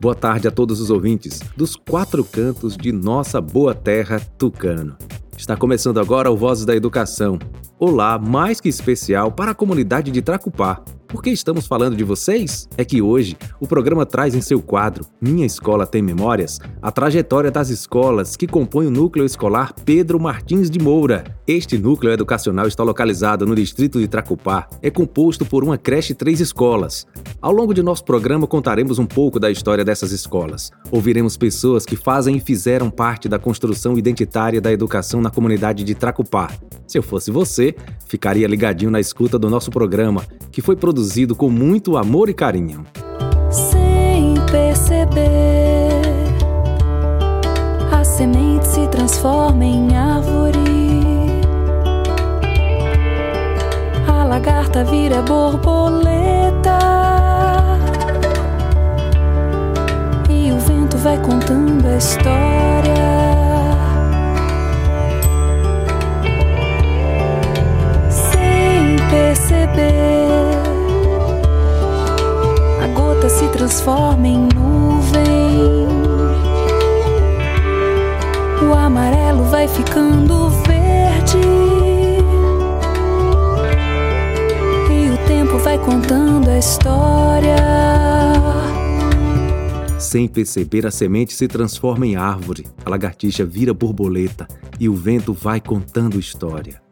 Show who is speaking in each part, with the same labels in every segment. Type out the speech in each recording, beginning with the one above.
Speaker 1: Boa tarde a todos os ouvintes dos quatro cantos de nossa boa terra tucano. Está começando agora o Vozes da Educação. Olá, mais que especial para a comunidade de Tracupá, por que estamos falando de vocês? É que hoje o programa traz em seu quadro Minha Escola Tem Memórias a trajetória das escolas que compõem o núcleo escolar Pedro Martins de Moura. Este núcleo educacional está localizado no distrito de Tracupá. É composto por uma creche e três escolas. Ao longo de nosso programa contaremos um pouco da história dessas escolas. Ouviremos pessoas que fazem e fizeram parte da construção identitária da educação na comunidade de Tracupá. Se eu fosse você, ficaria ligadinho na escuta do nosso programa, que foi produzido com muito amor e carinho.
Speaker 2: Sem perceber, a semente se transforma em árvore. A lagarta vira borboleta. E o vento vai contando a história. perceber. Transforma em nuvem. O amarelo vai ficando verde. E o tempo vai contando a história.
Speaker 1: Sem perceber, a semente se transforma em árvore, a lagartixa vira borboleta e o vento vai contando história.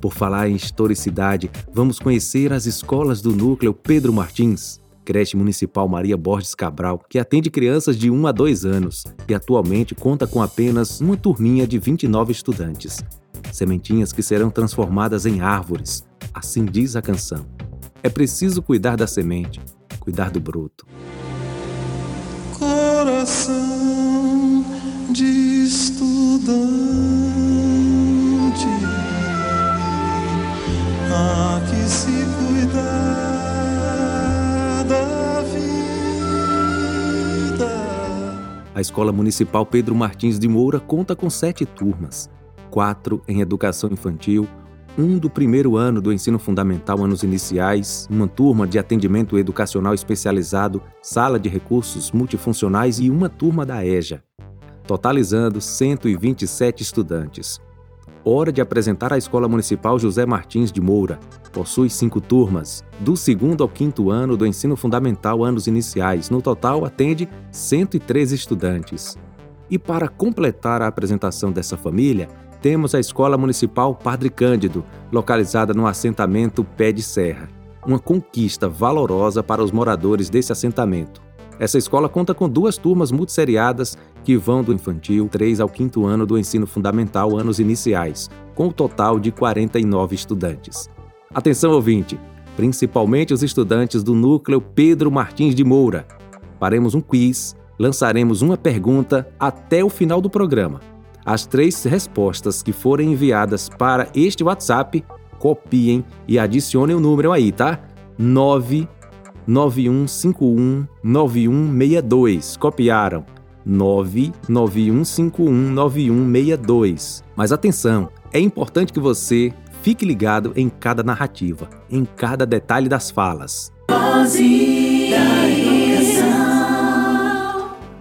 Speaker 1: Por falar em historicidade, vamos conhecer as escolas do núcleo Pedro Martins, creche municipal Maria Borges Cabral, que atende crianças de 1 a 2 anos e atualmente conta com apenas uma turminha de 29 estudantes. Sementinhas que serão transformadas em árvores, assim diz a canção. É preciso cuidar da semente, cuidar do broto.
Speaker 3: Coração de estudante há que se cuidar
Speaker 1: A Escola Municipal Pedro Martins de Moura conta com sete turmas: quatro em educação infantil, um do primeiro ano do ensino fundamental anos iniciais, uma turma de atendimento educacional especializado, sala de recursos multifuncionais e uma turma da EJA, totalizando 127 estudantes hora de apresentar a Escola Municipal José Martins de Moura. Possui cinco turmas, do segundo ao quinto ano do ensino fundamental anos iniciais. No total, atende 113 estudantes. E para completar a apresentação dessa família, temos a Escola Municipal Padre Cândido, localizada no assentamento Pé de Serra. Uma conquista valorosa para os moradores desse assentamento. Essa escola conta com duas turmas multisseriadas que vão do infantil 3 ao 5 ano do ensino fundamental anos iniciais, com o um total de 49 estudantes. Atenção ouvinte, principalmente os estudantes do núcleo Pedro Martins de Moura. Faremos um quiz, lançaremos uma pergunta até o final do programa. As três respostas que forem enviadas para este WhatsApp, copiem e adicionem o número aí, tá? 9 9151 9162. Copiaram. 99151 9162. Mas atenção, é importante que você fique ligado em cada narrativa, em cada detalhe das falas.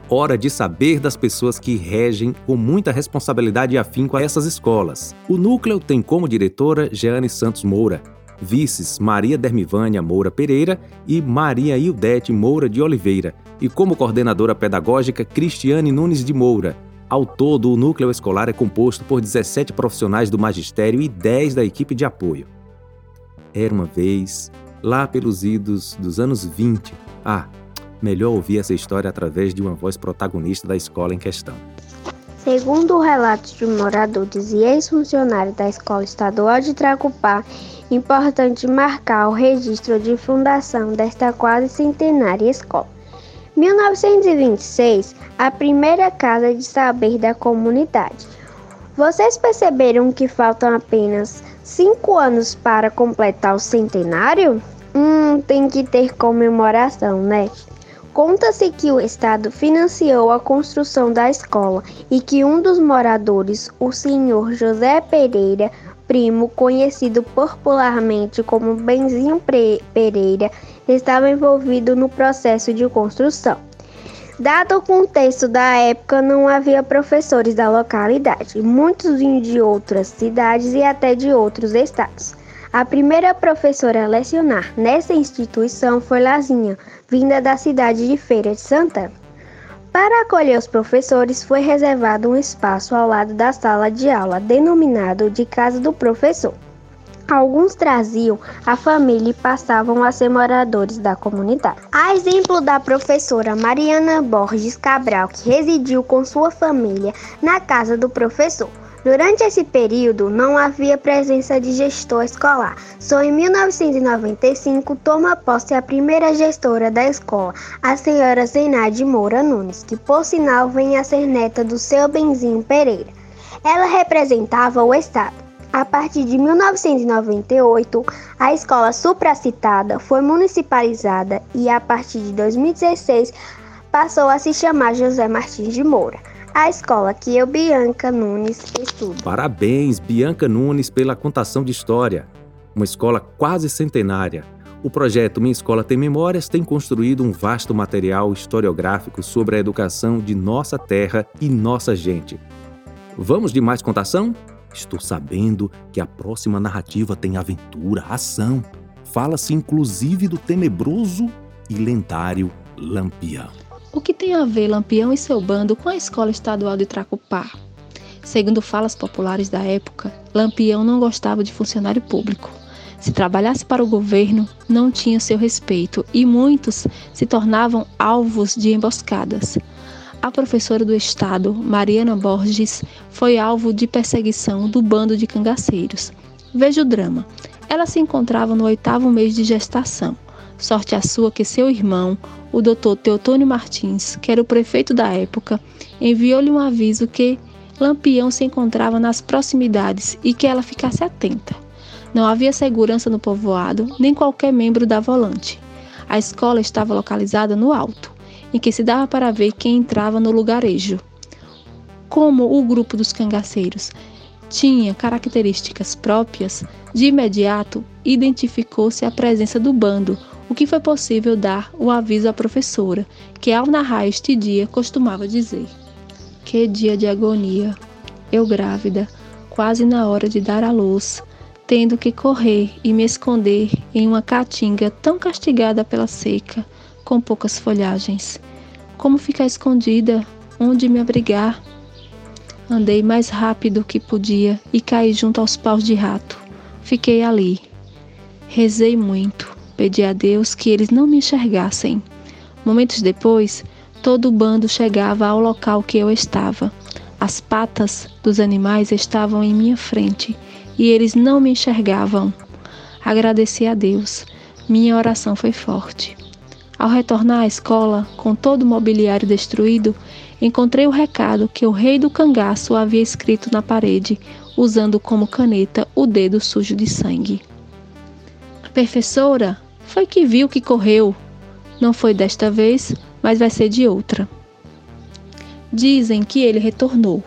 Speaker 1: Hora de saber das pessoas que regem com muita responsabilidade e afinco a essas escolas. O núcleo tem como diretora Jeane Santos Moura, vices Maria Dermivânia Moura Pereira e Maria Ildete Moura de Oliveira, e como coordenadora pedagógica Cristiane Nunes de Moura. Ao todo, o núcleo escolar é composto por 17 profissionais do magistério e 10 da equipe de apoio. Era uma vez, lá pelos idos dos anos 20. Ah, melhor ouvir essa história através de uma voz protagonista da escola em questão.
Speaker 4: Segundo relatos de moradores e ex-funcionários da Escola Estadual de Tracupá, Importante marcar o registro de fundação desta quase centenária escola. 1926, a primeira casa de saber da comunidade. Vocês perceberam que faltam apenas cinco anos para completar o centenário? Hum, tem que ter comemoração, né? Conta-se que o Estado financiou a construção da escola e que um dos moradores, o senhor José Pereira, primo, conhecido popularmente como Benzinho Pereira, estava envolvido no processo de construção. Dado o contexto da época, não havia professores da localidade, muitos vinham de outras cidades e até de outros estados. A primeira professora a lecionar nessa instituição foi Lazinha, vinda da cidade de Feira de Santana. Para acolher os professores, foi reservado um espaço ao lado da sala de aula, denominado de Casa do Professor. Alguns traziam a família e passavam a ser moradores da comunidade. A exemplo da professora Mariana Borges Cabral, que residiu com sua família na casa do professor. Durante esse período, não havia presença de gestor escolar. Só em 1995 toma posse a primeira gestora da escola, a senhora Zenaide Moura Nunes, que por sinal vem a ser neta do seu Benzinho Pereira. Ela representava o Estado. A partir de 1998, a escola supracitada foi municipalizada e a partir de 2016 passou a se chamar José Martins de Moura. A escola que eu, Bianca Nunes, estudo.
Speaker 1: Parabéns, Bianca Nunes, pela contação de história. Uma escola quase centenária. O projeto Minha Escola Tem Memórias tem construído um vasto material historiográfico sobre a educação de nossa terra e nossa gente. Vamos de mais contação? Estou sabendo que a próxima narrativa tem aventura, ação. Fala-se inclusive do tenebroso e lendário Lampião.
Speaker 5: O que tem a ver Lampião e seu bando com a escola estadual de Tracupá? Segundo falas populares da época, Lampião não gostava de funcionário público. Se trabalhasse para o governo, não tinha seu respeito e muitos se tornavam alvos de emboscadas a professora do Estado, Mariana Borges, foi alvo de perseguição do bando de cangaceiros. Veja o drama. Ela se encontrava no oitavo mês de gestação. Sorte a sua que seu irmão, o doutor Teotônio Martins, que era o prefeito da época, enviou-lhe um aviso que Lampião se encontrava nas proximidades e que ela ficasse atenta. Não havia segurança no povoado, nem qualquer membro da volante. A escola estava localizada no alto em que se dava para ver quem entrava no lugarejo. Como o grupo dos cangaceiros tinha características próprias, de imediato identificou-se a presença do bando, o que foi possível dar o aviso à professora, que ao narrar este dia costumava dizer: Que dia de agonia! Eu grávida, quase na hora de dar à luz, tendo que correr e me esconder em uma caatinga tão castigada pela seca, com poucas folhagens. Como ficar escondida? Onde me abrigar? Andei mais rápido que podia e caí junto aos paus de rato. Fiquei ali. Rezei muito, pedi a Deus que eles não me enxergassem. Momentos depois, todo o bando chegava ao local que eu estava. As patas dos animais estavam em minha frente e eles não me enxergavam. Agradeci a Deus. Minha oração foi forte. Ao retornar à escola, com todo o mobiliário destruído, encontrei o recado que o rei do cangaço havia escrito na parede, usando como caneta o dedo sujo de sangue. Professora, foi que viu que correu. Não foi desta vez, mas vai ser de outra. Dizem que ele retornou,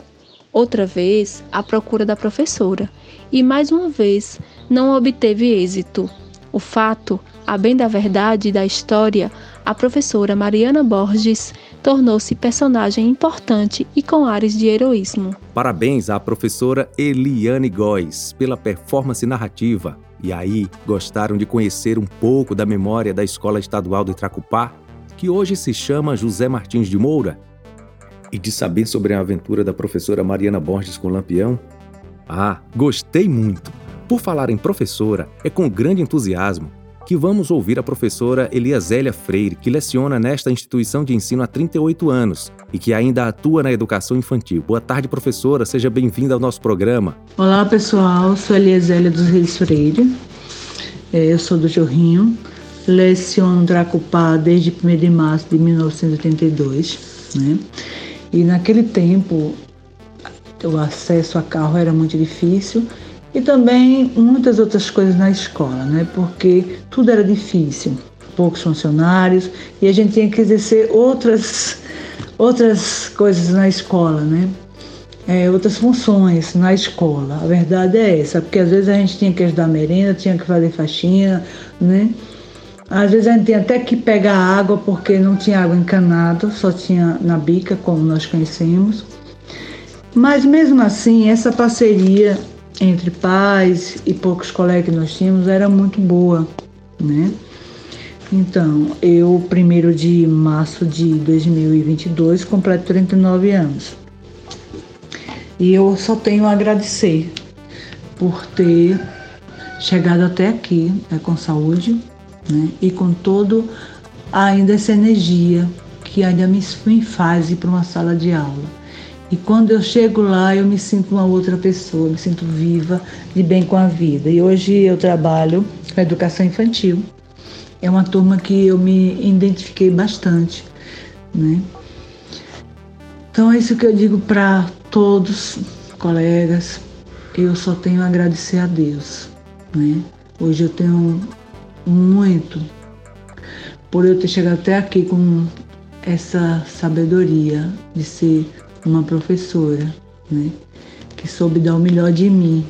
Speaker 5: outra vez à procura da professora, e mais uma vez não obteve êxito. O fato a bem da verdade da história, a professora Mariana Borges tornou-se personagem importante e com ares de heroísmo.
Speaker 1: Parabéns à professora Eliane Góes pela performance narrativa. E aí, gostaram de conhecer um pouco da memória da Escola Estadual do Tracupá, que hoje se chama José Martins de Moura? E de saber sobre a aventura da professora Mariana Borges com Lampião? Ah, gostei muito! Por falar em professora, é com grande entusiasmo que vamos ouvir a professora Eliasélia Freire, que leciona nesta instituição de ensino há 38 anos e que ainda atua na educação infantil. Boa tarde, professora, seja bem-vinda ao nosso programa.
Speaker 6: Olá, pessoal, sou Eliasélia dos Reis Freire, é, eu sou do Jorrinho, leciono Dracupá desde 1 de março de 1982, né? E naquele tempo o acesso a carro era muito difícil e também muitas outras coisas na escola, né? Porque tudo era difícil, poucos funcionários e a gente tinha que exercer outras outras coisas na escola, né? É, outras funções na escola. A verdade é essa, porque às vezes a gente tinha que ajudar a merenda, tinha que fazer faxina, né? Às vezes a gente tinha até que pegar água porque não tinha água encanada, só tinha na bica, como nós conhecemos. Mas mesmo assim, essa parceria entre pais e poucos colegas que nós tínhamos era muito boa, né? Então, eu, primeiro de março de 2022, completo 39 anos. E eu só tenho a agradecer por ter chegado até aqui né, com saúde né, e com todo ainda essa energia que ainda me faz ir para uma sala de aula. E quando eu chego lá, eu me sinto uma outra pessoa, me sinto viva, de bem com a vida. E hoje eu trabalho com educação infantil é uma turma que eu me identifiquei bastante, né? Então é isso que eu digo para todos, colegas, eu só tenho a agradecer a Deus, né? Hoje eu tenho muito por eu ter chegado até aqui com essa sabedoria de ser uma professora, né? Que soube dar o melhor de mim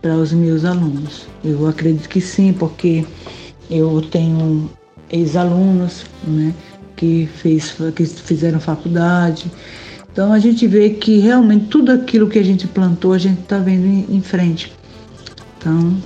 Speaker 6: para os meus alunos. Eu acredito que sim, porque eu tenho ex-alunos né, que, fez, que fizeram faculdade. Então a gente vê que realmente tudo aquilo que a gente plantou, a gente está vendo em, em frente. Então,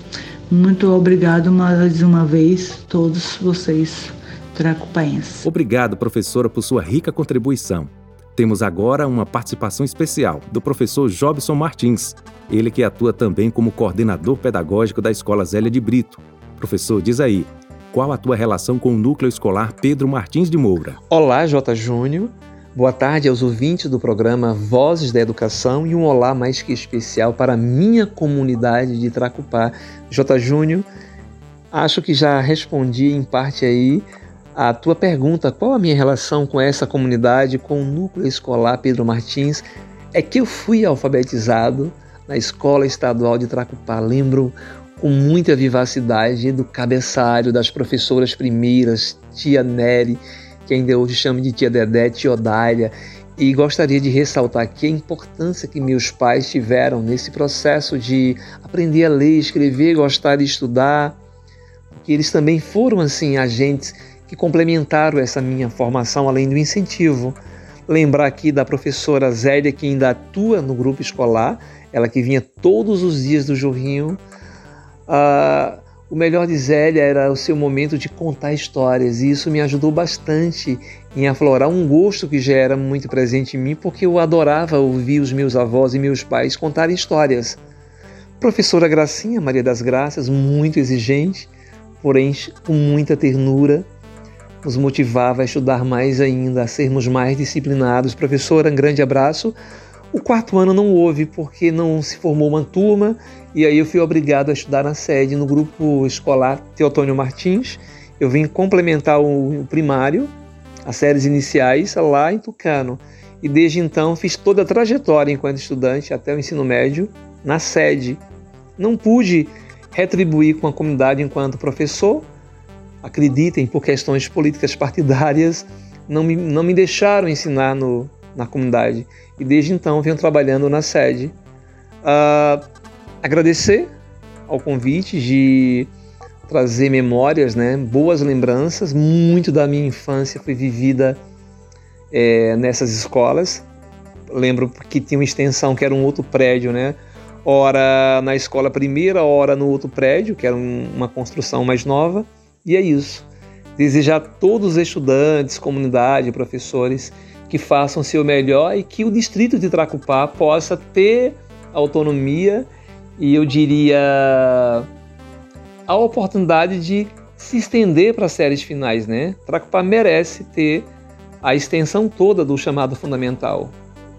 Speaker 6: muito obrigado mais uma vez, todos vocês tracupaenses.
Speaker 1: Obrigado, professora, por sua rica contribuição. Temos agora uma participação especial do professor Jobson Martins, ele que atua também como coordenador pedagógico da Escola Zélia de Brito, Professor, diz aí, qual a tua relação com o núcleo escolar Pedro Martins de Moura?
Speaker 7: Olá, J. Júnior. Boa tarde aos ouvintes do programa Vozes da Educação e um olá mais que especial para a minha comunidade de Tracupá. J. Júnior, acho que já respondi em parte aí a tua pergunta, qual a minha relação com essa comunidade, com o núcleo escolar Pedro Martins, é que eu fui alfabetizado na Escola Estadual de Tracupá. Lembro com muita vivacidade do cabeçalho das professoras primeiras, tia Nery, que ainda hoje chamo de tia Dedé, tia Odália, e gostaria de ressaltar aqui a importância que meus pais tiveram nesse processo de aprender a ler, escrever, gostar de estudar, porque eles também foram assim agentes que complementaram essa minha formação além do incentivo. Lembrar aqui da professora Zélia que ainda atua no grupo escolar, ela que vinha todos os dias do Jorrinho Uh, o melhor de Zélia era o seu momento de contar histórias, e isso me ajudou bastante em aflorar um gosto que já era muito presente em mim, porque eu adorava ouvir os meus avós e meus pais contarem histórias. Professora Gracinha, Maria das Graças, muito exigente, porém com muita ternura, nos motivava a estudar mais ainda, a sermos mais disciplinados. Professora, um grande abraço. O quarto ano não houve porque não se formou uma turma e aí eu fui obrigado a estudar na sede no grupo escolar Teotônio Martins. Eu vim complementar o primário, as séries iniciais lá em Tucano. E desde então fiz toda a trajetória enquanto estudante até o ensino médio na sede. Não pude retribuir com a comunidade enquanto professor. Acreditem, por questões políticas partidárias, não me, não me deixaram ensinar no, na comunidade e desde então venho trabalhando na sede. Uh, agradecer ao convite de trazer memórias, né, boas lembranças. Muito da minha infância foi vivida é, nessas escolas. Lembro que tinha uma extensão que era um outro prédio, né? Ora na escola primeira, ora no outro prédio, que era um, uma construção mais nova. E é isso. Desejar a todos os estudantes, comunidade, professores que façam seu melhor e que o distrito de Tracupá possa ter autonomia e eu diria a oportunidade de se estender para as séries finais, né? Tracupá merece ter a extensão toda do chamado fundamental,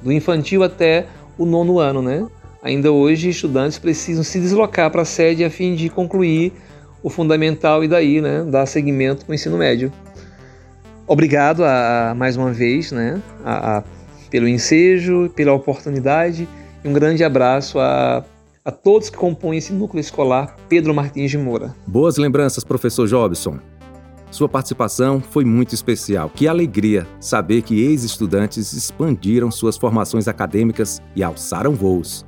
Speaker 7: do infantil até o nono ano, né? Ainda hoje, estudantes precisam se deslocar para a sede a fim de concluir o fundamental e daí, né, dar seguimento para o ensino médio. Obrigado a, mais uma vez né, a, a, pelo ensejo, pela oportunidade e um grande abraço a, a todos que compõem esse núcleo escolar Pedro Martins de Moura.
Speaker 1: Boas lembranças, professor Jobson. Sua participação foi muito especial. Que alegria saber que ex-estudantes expandiram suas formações acadêmicas e alçaram voos.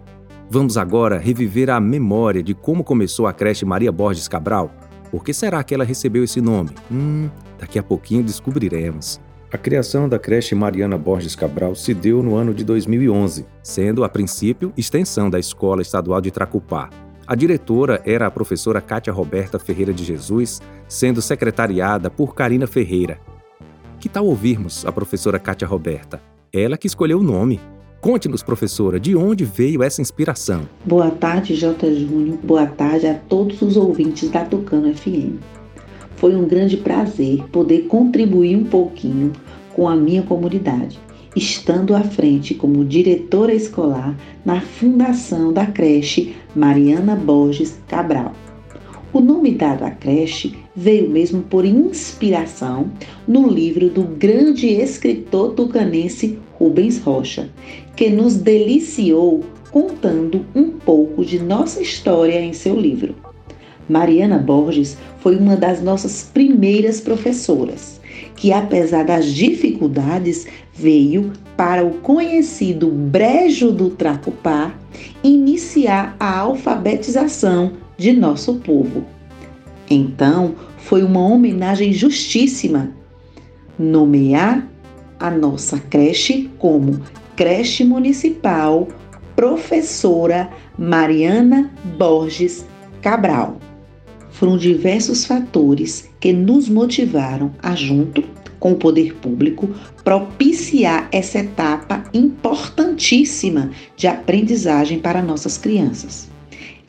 Speaker 1: Vamos agora reviver a memória de como começou a creche Maria Borges Cabral Por que será que ela recebeu esse nome? Hum, daqui a pouquinho descobriremos. A criação da creche Mariana Borges Cabral se deu no ano de 2011, sendo, a princípio, extensão da Escola Estadual de Tracupá. A diretora era a professora Cátia Roberta Ferreira de Jesus, sendo secretariada por Karina Ferreira. Que tal ouvirmos a professora Cátia Roberta? Ela que escolheu o nome. Conte-nos, professora, de onde veio essa inspiração?
Speaker 8: Boa tarde, J. Júnior. Boa tarde a todos os ouvintes da Tucano FM. Foi um grande prazer poder contribuir um pouquinho com a minha comunidade, estando à frente como diretora escolar na fundação da creche Mariana Borges Cabral. O nome dado à creche veio mesmo por inspiração no livro do grande escritor tucanense Rubens Rocha, que nos deliciou contando um pouco de nossa história em seu livro. Mariana Borges foi uma das nossas primeiras professoras, que apesar das dificuldades veio para o conhecido Brejo do Tracupá iniciar a alfabetização de nosso povo. Então, foi uma homenagem justíssima nomear a nossa creche como Creche Municipal Professora Mariana Borges Cabral. Foram diversos fatores que nos motivaram a, junto com o poder público, propiciar essa etapa importantíssima de aprendizagem para nossas crianças.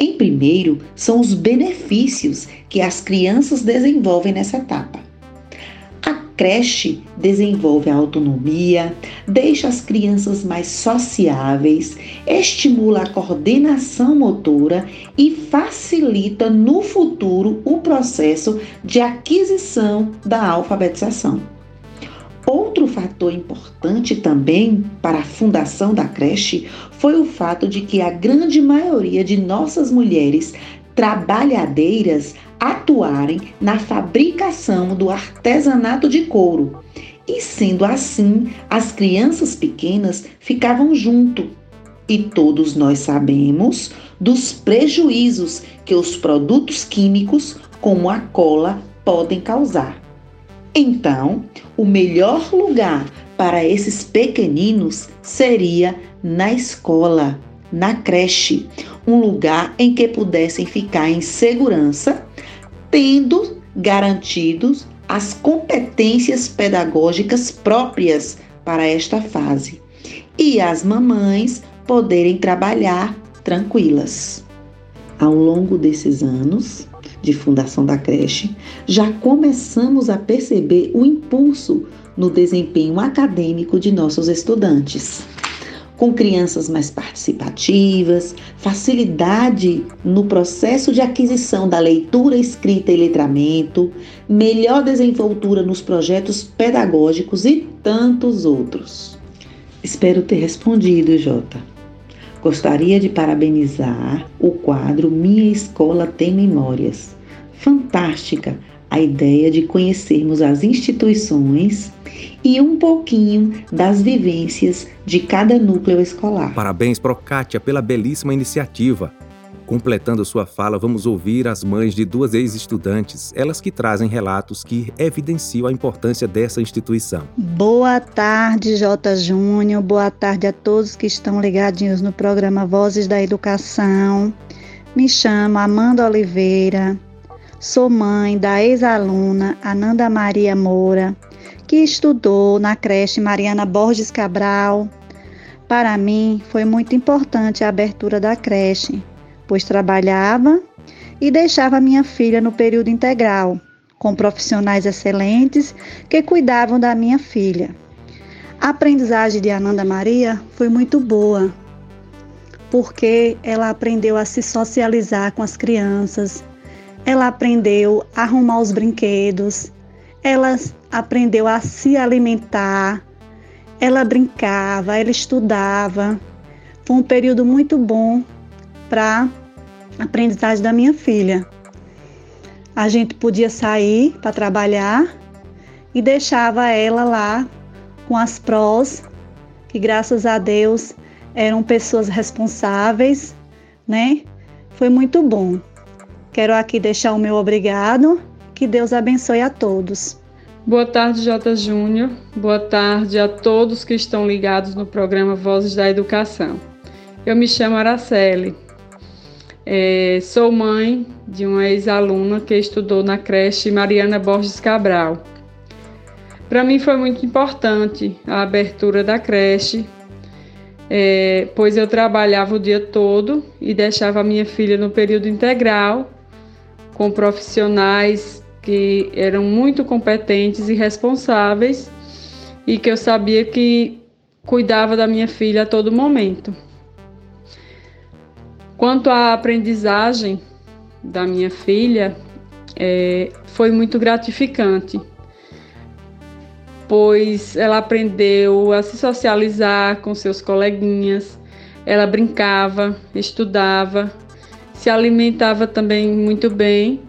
Speaker 8: Em primeiro, são os benefícios que as crianças desenvolvem nessa etapa. A creche desenvolve a autonomia, deixa as crianças mais sociáveis, estimula a coordenação motora e facilita no futuro o processo de aquisição da alfabetização. Outro fator importante também para a fundação da creche foi o fato de que a grande maioria de nossas mulheres trabalhadeiras atuarem na fabricação do artesanato de couro. E sendo assim, as crianças pequenas ficavam junto. E todos nós sabemos dos prejuízos que os produtos químicos, como a cola, podem causar. Então, o melhor lugar para esses pequeninos seria na escola, na creche, um lugar em que pudessem ficar em segurança, tendo garantidos as competências pedagógicas próprias para esta fase e as mamães poderem trabalhar tranquilas. Ao longo desses anos, de fundação da creche, já começamos a perceber o impulso no desempenho acadêmico de nossos estudantes. Com crianças mais participativas, facilidade no processo de aquisição da leitura, escrita e letramento, melhor desenvoltura nos projetos pedagógicos e tantos outros. Espero ter respondido, Jota. Gostaria de parabenizar o quadro Minha Escola Tem Memórias. Fantástica a ideia de conhecermos as instituições e um pouquinho das vivências de cada núcleo escolar.
Speaker 1: Parabéns, Procátia, pela belíssima iniciativa. Completando sua fala, vamos ouvir as mães de duas ex-estudantes, elas que trazem relatos que evidenciam a importância dessa instituição.
Speaker 9: Boa tarde, J. Júnior. Boa tarde a todos que estão ligadinhos no programa Vozes da Educação. Me chamo Amanda Oliveira. Sou mãe da ex-aluna Ananda Maria Moura, que estudou na creche Mariana Borges Cabral. Para mim, foi muito importante a abertura da creche, pois trabalhava e deixava minha filha no período integral, com profissionais excelentes que cuidavam da minha filha. A aprendizagem de Ananda Maria foi muito boa, porque ela aprendeu a se socializar com as crianças, ela aprendeu a arrumar os brinquedos, ela aprendeu a se alimentar, ela brincava, ela estudava. Foi um período muito bom para a aprendizagem da minha filha. A gente podia sair para trabalhar e deixava ela lá com as prós, que graças a Deus eram pessoas responsáveis, né? Foi muito bom. Quero aqui deixar o meu obrigado. Que Deus abençoe a todos.
Speaker 10: Boa tarde, J. Júnior. Boa tarde a todos que estão ligados no programa Vozes da Educação. Eu me chamo Araceli. É, sou mãe de uma ex-aluna que estudou na creche Mariana Borges Cabral. Para mim foi muito importante a abertura da creche, é, pois eu trabalhava o dia todo e deixava minha filha no período integral com profissionais que eram muito competentes e responsáveis e que eu sabia que cuidava da minha filha a todo momento. Quanto à aprendizagem da minha filha, é, foi muito gratificante, pois ela aprendeu a se socializar com seus coleguinhas, ela brincava, estudava, se alimentava também muito bem.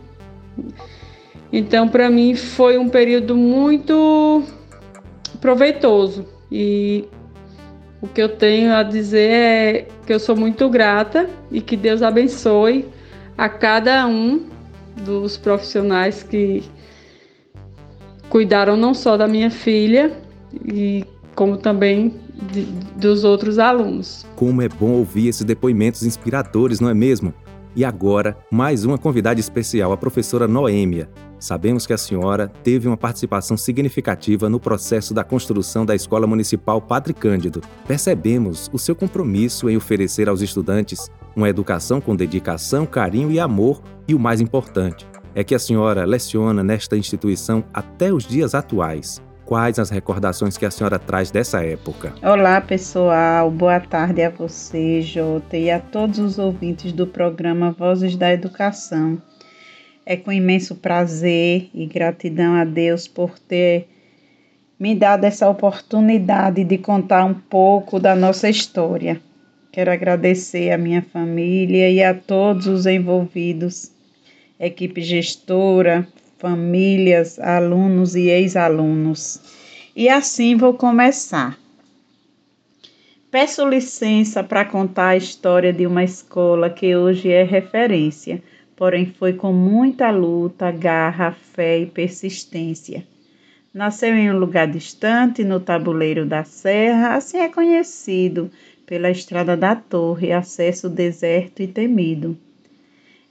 Speaker 10: Então, para mim, foi um período muito proveitoso e o que eu tenho a dizer é que eu sou muito grata e que Deus abençoe a cada um dos profissionais que cuidaram não só da minha filha e como também de, dos outros alunos.
Speaker 1: Como é bom ouvir esses depoimentos inspiradores, não é mesmo? E agora, mais uma convidada especial, a professora Noêmia, Sabemos que a senhora teve uma participação significativa no processo da construção da Escola Municipal Padre Cândido. Percebemos o seu compromisso em oferecer aos estudantes uma educação com dedicação, carinho e amor, e o mais importante é que a senhora leciona nesta instituição até os dias atuais. Quais as recordações que a senhora traz dessa época?
Speaker 11: Olá, pessoal. Boa tarde a você, Jota, e a todos os ouvintes do programa Vozes da Educação. É com imenso prazer e gratidão a Deus por ter me dado essa oportunidade de contar um pouco da nossa história. Quero agradecer a minha família e a todos os envolvidos, equipe gestora, famílias, alunos e ex-alunos. E assim vou começar. Peço licença para contar a história de uma escola que hoje é referência porém foi com muita luta, garra, fé e persistência. Nasceu em um lugar distante, no tabuleiro da serra, assim é conhecido pela estrada da torre, acesso deserto e temido.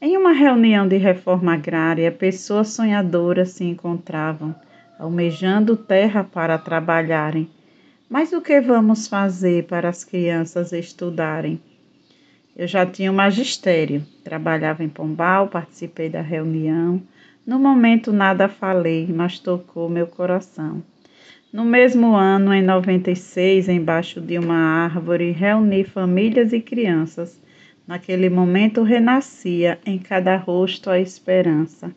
Speaker 11: Em uma reunião de reforma agrária, pessoas sonhadoras se encontravam, almejando terra para trabalharem. Mas o que vamos fazer para as crianças estudarem? Eu já tinha o magistério, trabalhava em Pombal, participei da reunião. No momento nada falei, mas tocou meu coração. No mesmo ano, em 96, embaixo de uma árvore, reuni famílias e crianças. Naquele momento renascia em cada rosto a esperança.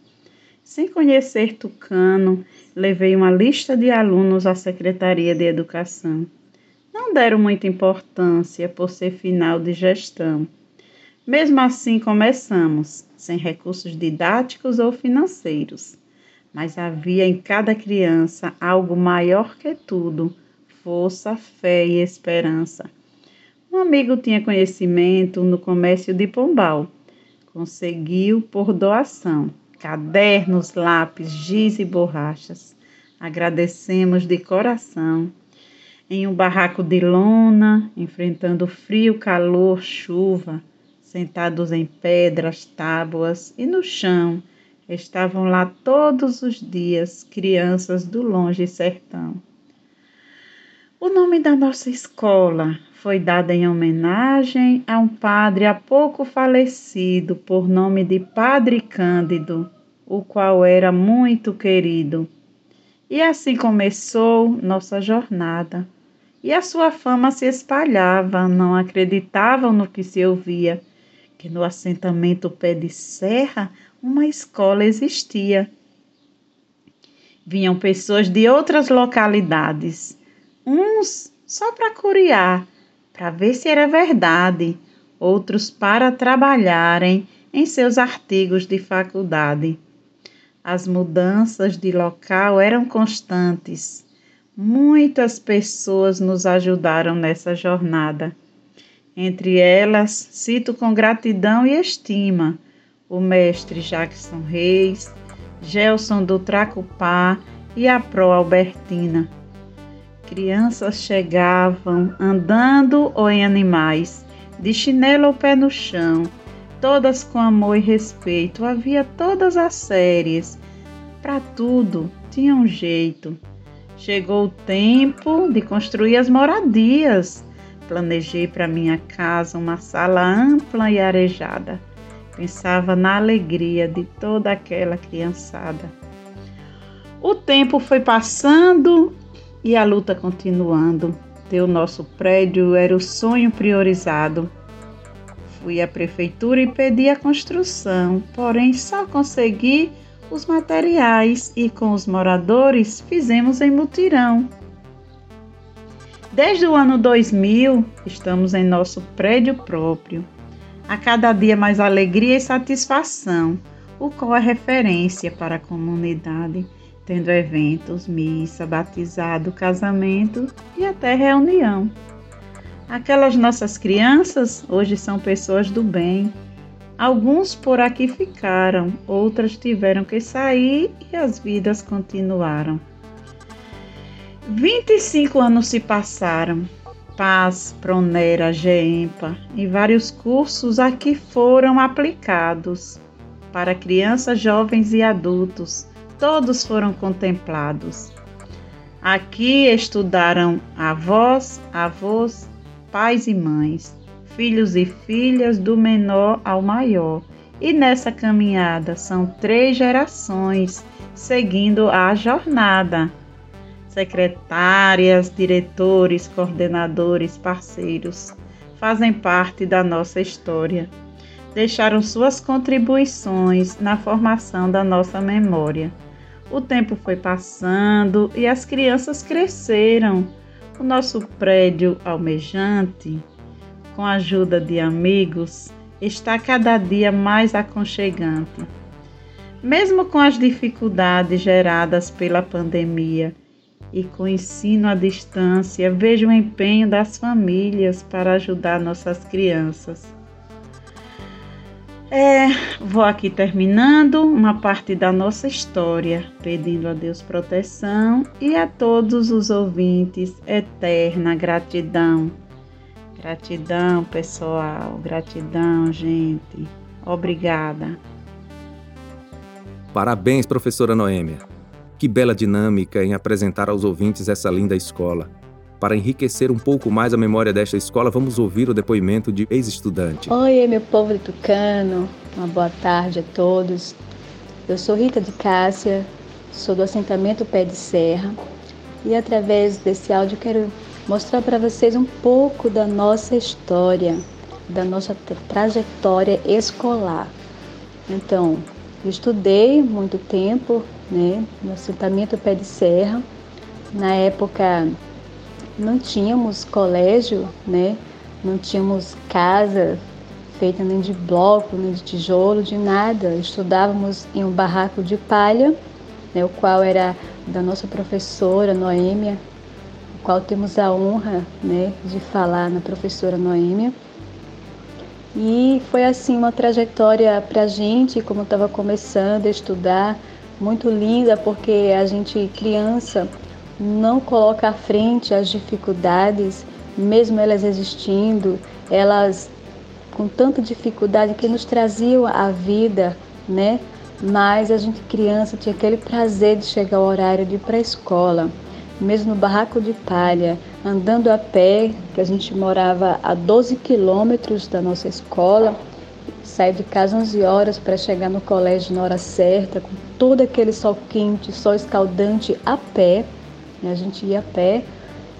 Speaker 11: Sem conhecer Tucano, levei uma lista de alunos à Secretaria de Educação não deram muita importância por ser final de gestão. Mesmo assim, começamos, sem recursos didáticos ou financeiros. Mas havia em cada criança algo maior que tudo: força, fé e esperança. Um amigo tinha conhecimento no comércio de Pombal. Conseguiu por doação cadernos, lápis, giz e borrachas. Agradecemos de coração em um barraco de lona, enfrentando frio, calor, chuva, sentados em pedras, tábuas e no chão, estavam lá todos os dias crianças do longe sertão. O nome da nossa escola foi dado em homenagem a um padre há pouco falecido, por nome de Padre Cândido, o qual era muito querido. E assim começou nossa jornada e a sua fama se espalhava, não acreditavam no que se ouvia, que no assentamento Pé de Serra uma escola existia. Vinham pessoas de outras localidades, uns só para curiar, para ver se era verdade, outros para trabalharem em seus artigos de faculdade. As mudanças de local eram constantes Muitas pessoas nos ajudaram nessa jornada. Entre elas, cito com gratidão e estima o mestre Jackson Reis, Gelson do Tracupá e a Pro Albertina. Crianças chegavam andando ou em animais, de chinelo ou pé no chão, todas com amor e respeito. Havia todas as séries. Para tudo tinha um jeito. Chegou o tempo de construir as moradias. Planejei para minha casa uma sala ampla e arejada. Pensava na alegria de toda aquela criançada. O tempo foi passando e a luta continuando. Ter o nosso prédio era o sonho priorizado. Fui à prefeitura e pedi a construção, porém só consegui os materiais e com os moradores fizemos em mutirão. Desde o ano 2000, estamos em nosso prédio próprio. A cada dia mais alegria e satisfação, o qual é referência para a comunidade, tendo eventos, missa, batizado, casamento e até reunião. Aquelas nossas crianças hoje são pessoas do bem, Alguns por aqui ficaram, outras tiveram que sair e as vidas continuaram. 25 anos se passaram. Paz, Pronera, GEMPA e vários cursos aqui foram aplicados. Para crianças, jovens e adultos, todos foram contemplados. Aqui estudaram avós, avós, pais e mães filhos e filhas do menor ao maior. E nessa caminhada são três gerações seguindo a jornada. Secretárias, diretores, coordenadores, parceiros fazem parte da nossa história. Deixaram suas contribuições na formação da nossa memória. O tempo foi passando e as crianças cresceram. O nosso prédio almejante com a ajuda de amigos, está cada dia mais aconchegante. Mesmo com as dificuldades geradas pela pandemia e com o ensino à distância, vejo o empenho das famílias para ajudar nossas crianças. É, vou aqui terminando uma parte da nossa história, pedindo a Deus proteção e a todos os ouvintes eterna gratidão Gratidão, pessoal. Gratidão, gente. Obrigada.
Speaker 1: Parabéns, professora Noêmia. Que bela dinâmica em apresentar aos ouvintes essa linda escola. Para enriquecer um pouco mais a memória desta escola, vamos ouvir o depoimento de ex-estudante.
Speaker 12: Oi, meu povo de Tucano. Uma boa tarde a todos. Eu sou Rita de Cássia, sou do assentamento Pé de Serra e através desse áudio quero mostrar para vocês um pouco da nossa história, da nossa trajetória escolar. Então, eu estudei muito tempo né, no assentamento Pé de Serra. Na época não tínhamos colégio, né, não tínhamos casa feita nem de bloco, nem de tijolo, de nada. Estudávamos em um barraco de palha, né, o qual era da nossa professora Noêmia qual temos a honra né, de falar na professora Noêmia. E foi assim uma trajetória para a gente, como estava começando a estudar, muito linda, porque a gente, criança, não coloca à frente as dificuldades, mesmo elas existindo, elas com tanta dificuldade que nos traziam a vida, né? Mas a gente, criança, tinha aquele prazer de chegar ao horário de ir para a escola mesmo no barraco de palha, andando a pé, que a gente morava a 12 quilômetros da nossa escola, sair de casa 11 horas para chegar no colégio na hora certa, com todo aquele sol quente, sol escaldante a pé. Né? A gente ia a pé,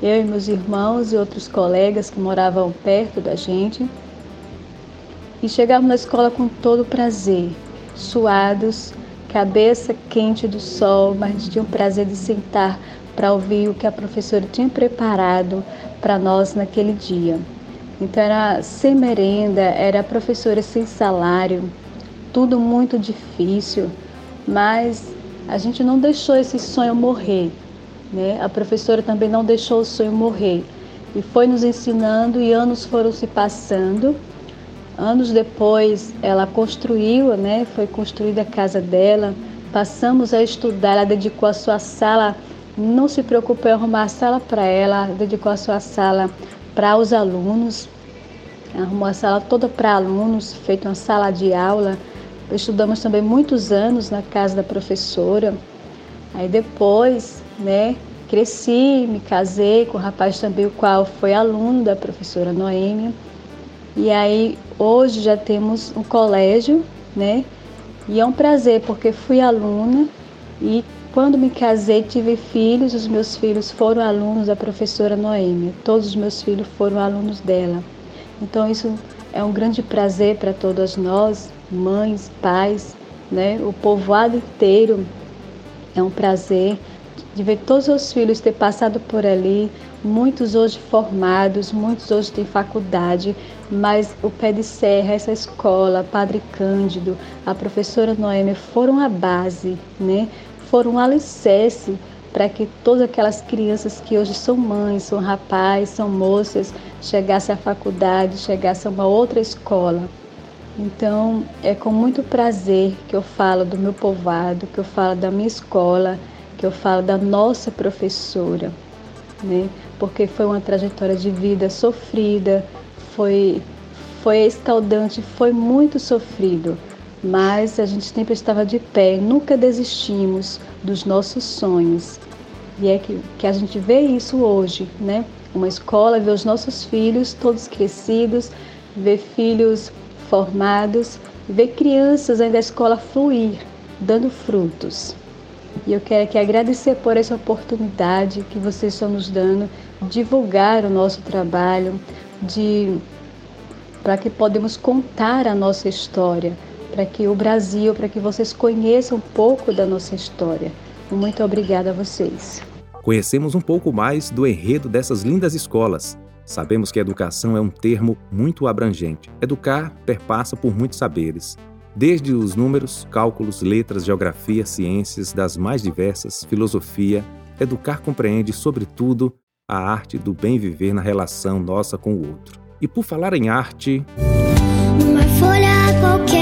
Speaker 12: eu e meus irmãos e outros colegas que moravam perto da gente. E chegávamos na escola com todo prazer, suados, cabeça quente do sol, mas tinha o prazer de sentar para ouvir o que a professora tinha preparado para nós naquele dia. Então era sem merenda, era professora sem salário, tudo muito difícil, mas a gente não deixou esse sonho morrer, né? A professora também não deixou o sonho morrer e foi nos ensinando e anos foram se passando Anos depois, ela construiu, né? Foi construída a casa dela. Passamos a estudar. Ela dedicou a sua sala, não se preocupou em arrumar a sala para ela, dedicou a sua sala para os alunos. Arrumou a sala toda para alunos, feito uma sala de aula. Estudamos também muitos anos na casa da professora. Aí depois, né, cresci, me casei com um rapaz também, o qual foi aluno da professora Noêmia. E aí hoje já temos um colégio, né? E é um prazer porque fui aluna e quando me casei tive filhos, os meus filhos foram alunos da professora Noêmia. Todos os meus filhos foram alunos dela. Então isso é um grande prazer para todas nós, mães, pais, né? O povoado inteiro é um prazer de ver todos os filhos ter passado por ali, muitos hoje formados, muitos hoje têm faculdade, mas o pé de serra, essa escola, Padre Cândido, a professora Noêmia foram a base, né? Foram um alicerce para que todas aquelas crianças que hoje são mães, são rapazes, são moças, chegassem à faculdade, chegassem a uma outra escola. Então, é com muito prazer que eu falo do meu povoado, que eu falo da minha escola, que eu falo da nossa professora, né? Porque foi uma trajetória de vida sofrida, foi foi escaldante, foi muito sofrido, mas a gente sempre estava de pé, nunca desistimos dos nossos sonhos. E é que, que a gente vê isso hoje, né? Uma escola, ver os nossos filhos todos crescidos, ver filhos formados, ver crianças ainda a escola fluir, dando frutos. E eu quero aqui agradecer por essa oportunidade que vocês estão nos dando, divulgar o nosso trabalho, de para que podemos contar a nossa história, para que o Brasil, para que vocês conheçam um pouco da nossa história. Muito obrigada a vocês.
Speaker 1: Conhecemos um pouco mais do enredo dessas lindas escolas. Sabemos que educação é um termo muito abrangente. Educar perpassa por muitos saberes desde os números, cálculos, letras, geografia, ciências das mais diversas, filosofia, educar compreende, sobretudo, a arte do bem viver na relação nossa com o outro. E por falar em arte.
Speaker 13: Numa folha qualquer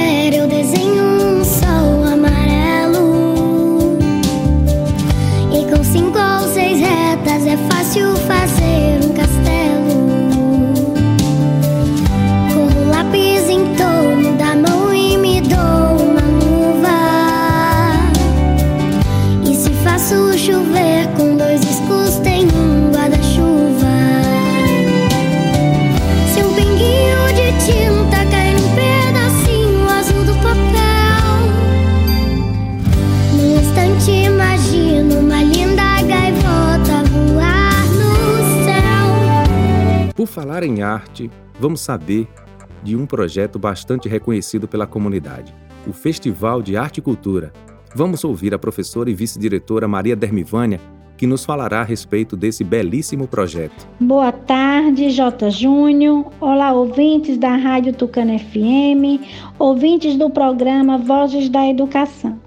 Speaker 13: em
Speaker 1: arte, vamos saber de um projeto bastante reconhecido pela comunidade, o Festival de Arte e Cultura, Vamos ouvir a professora e vice-diretora Maria Dermivânia, que nos falará a respeito desse belíssimo projeto.
Speaker 14: Boa tarde, J. Júnior. Olá, ouvintes da Rádio Tucano FM, ouvintes do programa Vozes da Educação.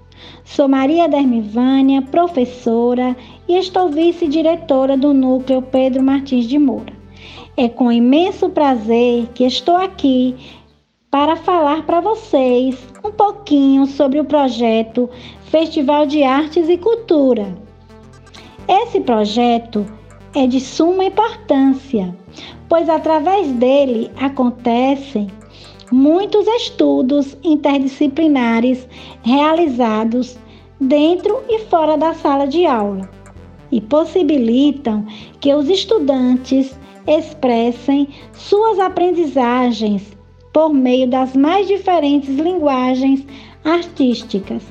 Speaker 14: Sou Maria Dermivânia, professora e estou vice-diretora do Núcleo Pedro Martins de Moura. É com imenso prazer que estou aqui para falar para vocês um pouquinho sobre o projeto Festival de Artes e Cultura. Esse projeto é de suma importância, pois através dele acontecem muitos estudos interdisciplinares realizados dentro e fora da sala de aula e possibilitam que os estudantes expressem suas aprendizagens por meio das mais diferentes linguagens artísticas,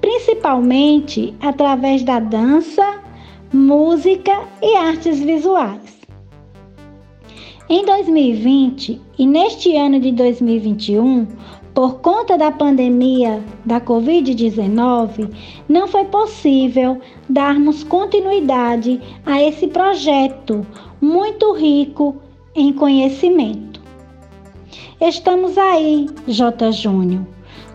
Speaker 14: principalmente através da dança, música e artes visuais. Em 2020 e neste ano de 2021, por conta da pandemia da Covid-19, não foi possível darmos continuidade a esse projeto muito rico em conhecimento. Estamos aí, J. Júnior,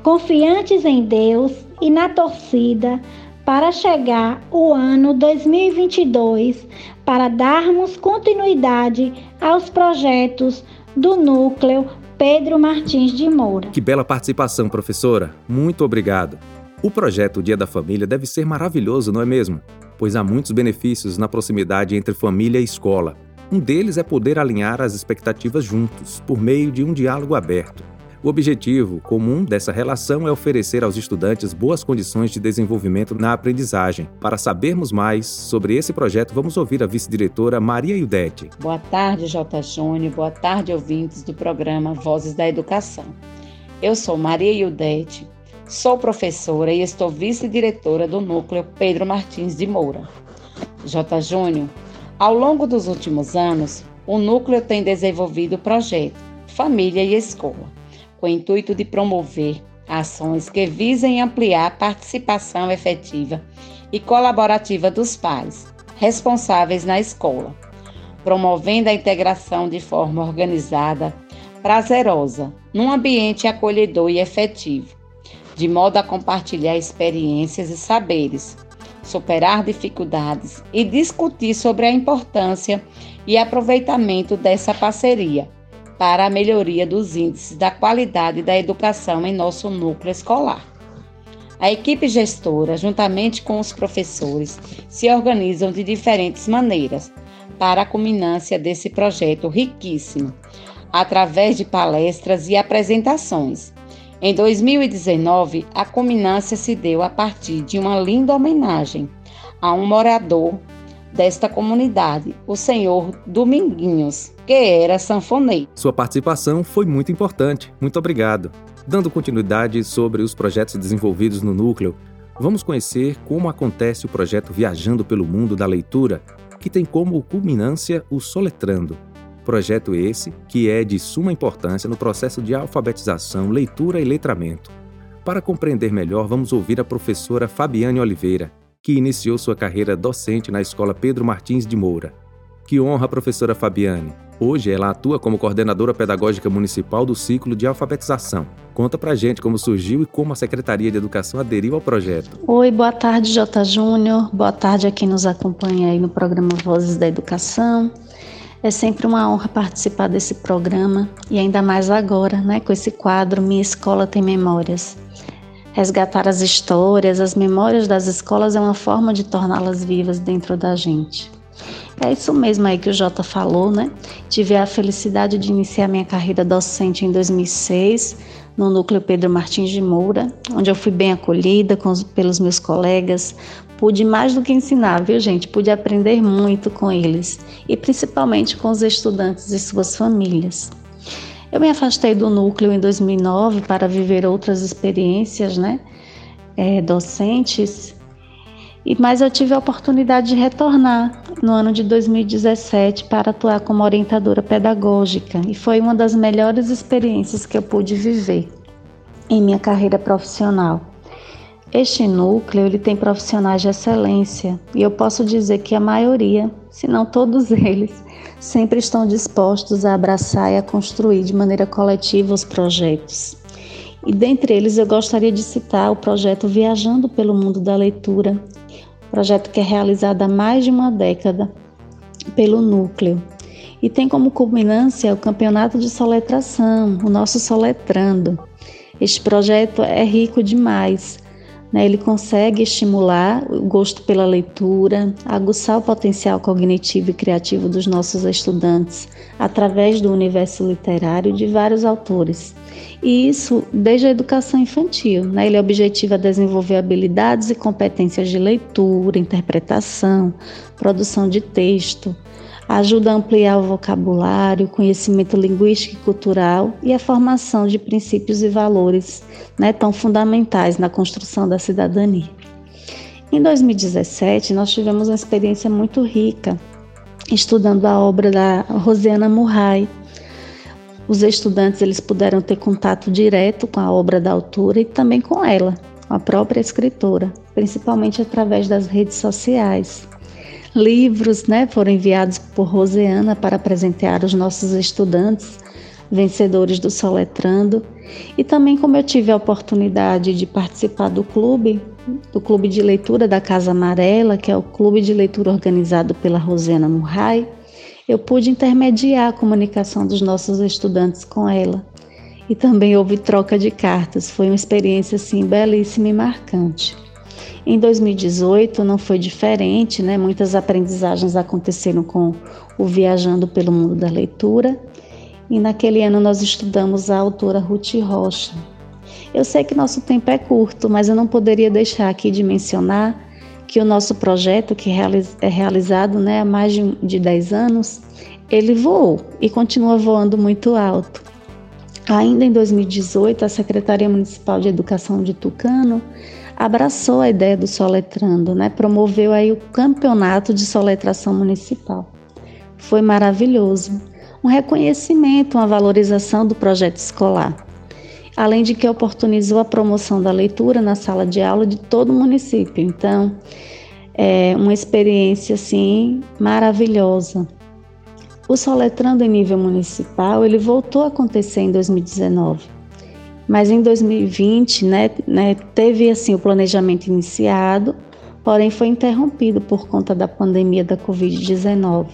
Speaker 14: confiantes em Deus e na torcida para chegar o ano 2022 para darmos continuidade aos projetos do Núcleo Pedro Martins de Moura.
Speaker 1: Que bela participação, professora. Muito obrigado. O projeto Dia da Família deve ser maravilhoso, não é mesmo? Pois há muitos benefícios na proximidade entre família e escola. Um deles é poder alinhar as expectativas juntos, por meio de um diálogo aberto. O objetivo comum dessa relação é oferecer aos estudantes boas condições de desenvolvimento na aprendizagem. Para sabermos mais sobre esse projeto, vamos ouvir a vice-diretora Maria Ildete.
Speaker 15: Boa tarde, J. Júnior. Boa tarde, ouvintes do programa Vozes da Educação. Eu sou Maria Ildete, Sou professora e estou vice-diretora do núcleo Pedro Martins de Moura. J. Júnior, ao longo dos últimos anos, o núcleo tem desenvolvido o projeto Família e Escola, com o intuito de promover ações que visem ampliar a participação efetiva e colaborativa dos pais responsáveis na escola, promovendo a integração de forma organizada, prazerosa, num ambiente acolhedor e efetivo de modo a compartilhar experiências e saberes, superar dificuldades e discutir sobre a importância e aproveitamento dessa parceria para a melhoria dos índices da qualidade da educação em nosso núcleo escolar. A equipe gestora, juntamente com os professores, se organizam de diferentes maneiras para a culminância desse projeto riquíssimo, através de palestras e apresentações em 2019, a culminância se deu a partir de uma linda homenagem a um morador desta comunidade, o senhor Dominguinhos, que era sanfoneiro.
Speaker 1: Sua participação foi muito importante. Muito obrigado. Dando continuidade sobre os projetos desenvolvidos no núcleo, vamos conhecer como acontece o projeto Viajando pelo Mundo da Leitura, que tem como culminância o Soletrando, Projeto esse que é de suma importância no processo de alfabetização, leitura e letramento. Para compreender melhor, vamos ouvir a professora Fabiane Oliveira, que iniciou sua carreira docente na Escola Pedro Martins de Moura. Que honra, professora Fabiane! Hoje ela atua como coordenadora pedagógica municipal do ciclo de alfabetização. Conta pra gente como surgiu e como a Secretaria de Educação aderiu ao projeto.
Speaker 16: Oi, boa tarde, J. Júnior. Boa tarde a quem nos acompanha aí no programa Vozes da Educação. É sempre uma honra participar desse programa e ainda mais agora, né, com esse quadro Minha Escola tem Memórias. Resgatar as histórias, as memórias das escolas é uma forma de torná-las vivas dentro da gente. É isso mesmo aí que o Jota falou, né? Tive a felicidade de iniciar minha carreira docente em 2006 no Núcleo Pedro Martins de Moura, onde eu fui bem acolhida com, pelos meus colegas, Pude mais do que ensinar, viu, gente? Pude aprender muito com eles e principalmente com os estudantes e suas famílias. Eu me afastei do núcleo em 2009 para viver outras experiências, né, é, docentes, mas eu tive a oportunidade de retornar no ano de 2017 para atuar como orientadora pedagógica e foi uma das melhores experiências que eu pude viver em minha carreira profissional. Este núcleo ele tem profissionais de excelência e eu posso dizer que a maioria, se não todos eles, sempre estão dispostos a abraçar e a construir de maneira coletiva os projetos. E dentre eles eu gostaria de citar o projeto Viajando pelo Mundo da Leitura, projeto que é realizado há mais de uma década pelo núcleo e tem como culminância o Campeonato de Soletração, o nosso Soletrando. Este projeto é rico demais né? Ele consegue estimular o gosto pela leitura, aguçar o potencial cognitivo e criativo dos nossos estudantes através do universo literário de vários autores. E isso desde a educação infantil. Né? Ele objetiva desenvolver habilidades e competências de leitura, interpretação, produção de texto, ajuda a ampliar o vocabulário, o conhecimento linguístico e cultural e a formação de princípios e valores né, tão fundamentais na construção da cidadania. Em 2017, nós tivemos uma experiência muito rica estudando a obra da Rosiana Murray. Os estudantes eles puderam ter contato direto com a obra da autora e também com ela, a própria escritora, principalmente através das redes sociais. Livros né, foram enviados por Rosiana para presentear os nossos estudantes, vencedores do Soletrando. E também, como eu tive a oportunidade de participar do clube, do clube de leitura da Casa Amarela, que é o clube de leitura organizado pela Rosiana Murray, eu pude intermediar a comunicação dos nossos estudantes com ela. e também houve troca de cartas. Foi uma experiência assim belíssima e marcante. Em 2018 não foi diferente, né? Muitas aprendizagens aconteceram com o Viajando pelo Mundo da Leitura. E naquele ano nós estudamos a autora Ruth Rocha. Eu sei que nosso tempo é curto, mas eu não poderia deixar aqui de mencionar que o nosso projeto, que é realizado né, há mais de 10 anos, ele voou e continua voando muito alto. Ainda em 2018, a Secretaria Municipal de Educação de Tucano abraçou a ideia do soletrando, né? promoveu aí o campeonato de soletração municipal. Foi maravilhoso, um reconhecimento, uma valorização do projeto escolar. Além de que oportunizou a promoção da leitura na sala de aula de todo o município. Então, é uma experiência assim maravilhosa. O Soletrando em nível municipal, ele voltou a acontecer em 2019. Mas em 2020, né, né, teve assim o planejamento iniciado, porém foi interrompido por conta da pandemia da Covid-19.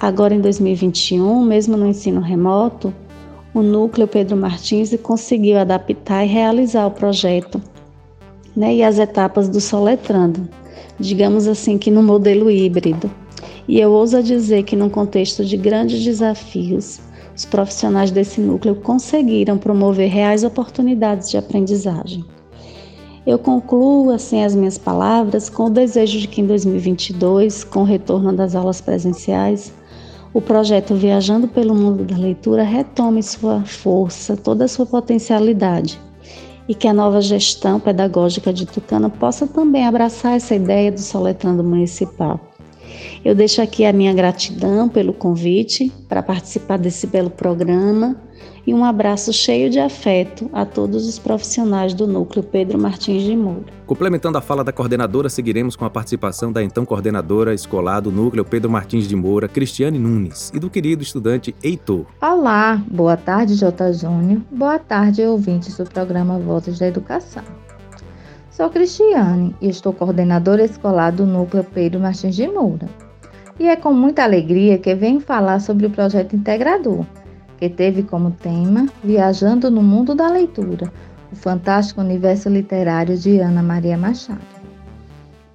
Speaker 16: Agora em 2021, mesmo no ensino remoto, o núcleo Pedro Martins conseguiu adaptar e realizar o projeto né, e as etapas do Soletrando, digamos assim que no modelo híbrido. E eu ouso dizer que, num contexto de grandes desafios, os profissionais desse núcleo conseguiram promover reais oportunidades de aprendizagem. Eu concluo assim as minhas palavras com o desejo de que em 2022, com o retorno das aulas presenciais, o projeto Viajando pelo Mundo da Leitura retome sua força, toda a sua potencialidade e que a nova gestão pedagógica de Tucano possa também abraçar essa ideia do soletrando municipal eu deixo aqui a minha gratidão pelo convite para participar desse belo programa e um abraço cheio de afeto a todos os profissionais do Núcleo Pedro Martins de Moura.
Speaker 1: Complementando a fala da coordenadora, seguiremos com a participação da então coordenadora escolar do Núcleo Pedro Martins de Moura, Cristiane Nunes, e do querido estudante Heitor.
Speaker 17: Olá, boa tarde, J. Júnior. Boa tarde, ouvintes do programa Vozes da Educação. Sou Cristiane e estou coordenadora escolar do Núcleo Pedro Martins de Moura. E é com muita alegria que venho falar sobre o projeto integrador, que teve como tema Viajando no Mundo da Leitura, o fantástico universo literário de Ana Maria Machado.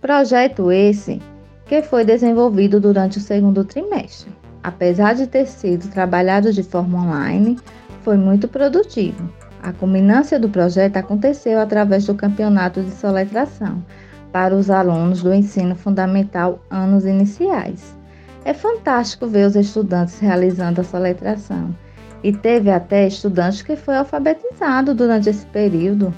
Speaker 17: Projeto esse que foi desenvolvido durante o segundo trimestre. Apesar de ter sido trabalhado de forma online, foi muito produtivo. A culminância do projeto aconteceu através do campeonato de soletração, para os alunos do ensino fundamental anos iniciais. É fantástico ver os estudantes realizando a soletração. E teve até estudante que foi alfabetizado durante esse período.